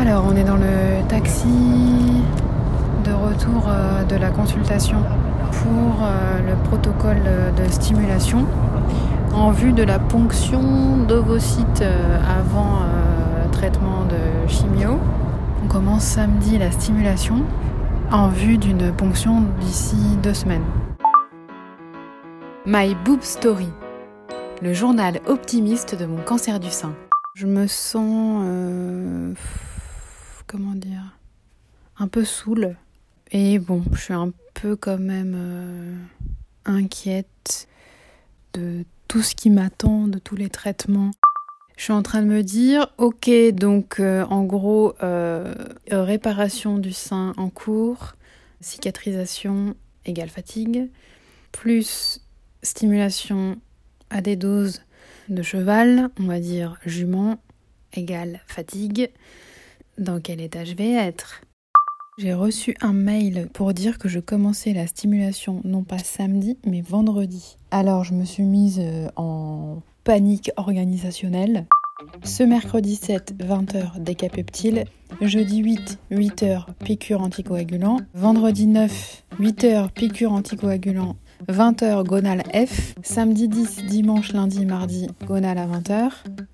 Alors, on est dans le taxi de retour euh, de la consultation pour euh, le protocole de stimulation en vue de la ponction d'ovocytes euh, avant traitement de chimio. On commence samedi la stimulation en vue d'une ponction d'ici deux semaines. My Boob Story, le journal optimiste de mon cancer du sein. Je me sens comment dire, un peu saoule. Et bon, je suis un peu quand même euh, inquiète de tout ce qui m'attend, de tous les traitements. Je suis en train de me dire, ok, donc euh, en gros, euh, réparation du sein en cours, cicatrisation égale fatigue, plus stimulation à des doses de cheval, on va dire jument, égale fatigue dans quel état je vais être? J'ai reçu un mail pour dire que je commençais la stimulation non pas samedi mais vendredi. Alors je me suis mise euh, en panique organisationnelle. Ce mercredi 7, 20h, décapeptile. Jeudi 8, 8h, piqûre anticoagulant. Vendredi 9, 8h, piqûre anticoagulant 20h gonal F, samedi 10, dimanche, lundi, mardi, gonal à 20h,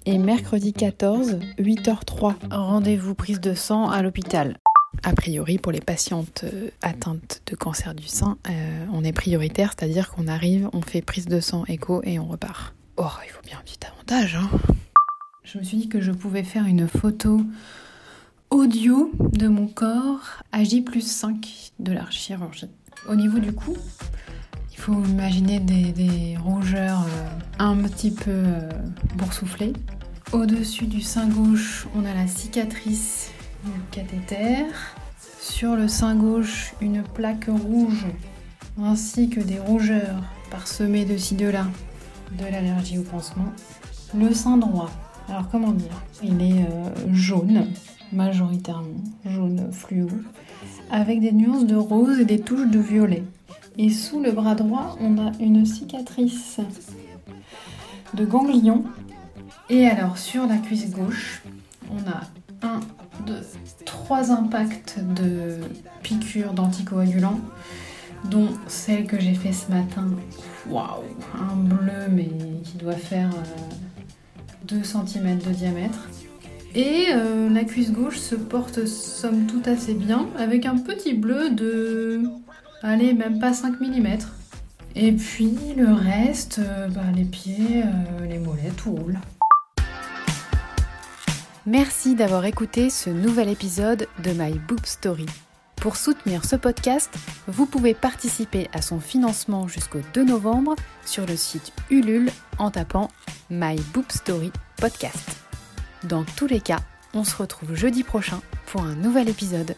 et mercredi 14, 8h03, rendez-vous prise de sang à l'hôpital. A priori, pour les patientes euh, atteintes de cancer du sein, euh, on est prioritaire, c'est-à-dire qu'on arrive, on fait prise de sang, écho et on repart. Oh, il faut bien un petit avantage, hein Je me suis dit que je pouvais faire une photo audio de mon corps à J plus 5 de la chirurgie. Au niveau du cou, faut imaginer des, rougeurs euh, un petit peu euh, boursouflées. Au-dessus du sein gauche, on a la cicatrice du cathéter. Sur le sein gauche, une plaque rouge ainsi que des rougeurs parsemées de ci de là de l'allergie au pansement. Le sein droit, alors comment dire? Il est euh, jaune, majoritairement jaune fluo, avec des nuances de rose et des touches de violet. Et sous le bras droit, on a une cicatrice de ganglion. Et alors sur la cuisse gauche, on a un, deux, trois impacts de piqûres d'anticoagulants, dont celle que j'ai fait ce matin. Waouh, un bleu mais qui doit faire 2 euh, cm de diamètre. Et euh, la cuisse gauche se porte somme tout assez bien, avec un petit bleu de allez, même pas 5 mm. Et puis le reste, euh, bah, les pieds, euh, les mollets, tout roule. Merci d'avoir écouté ce nouvel épisode de My Boob Story. Pour soutenir ce podcast, vous pouvez participer à son financement jusqu'au 2 novembre sur le site Ulule en tapant My Boob Story Podcast. Dans tous les cas, on se retrouve jeudi prochain pour un nouvel épisode.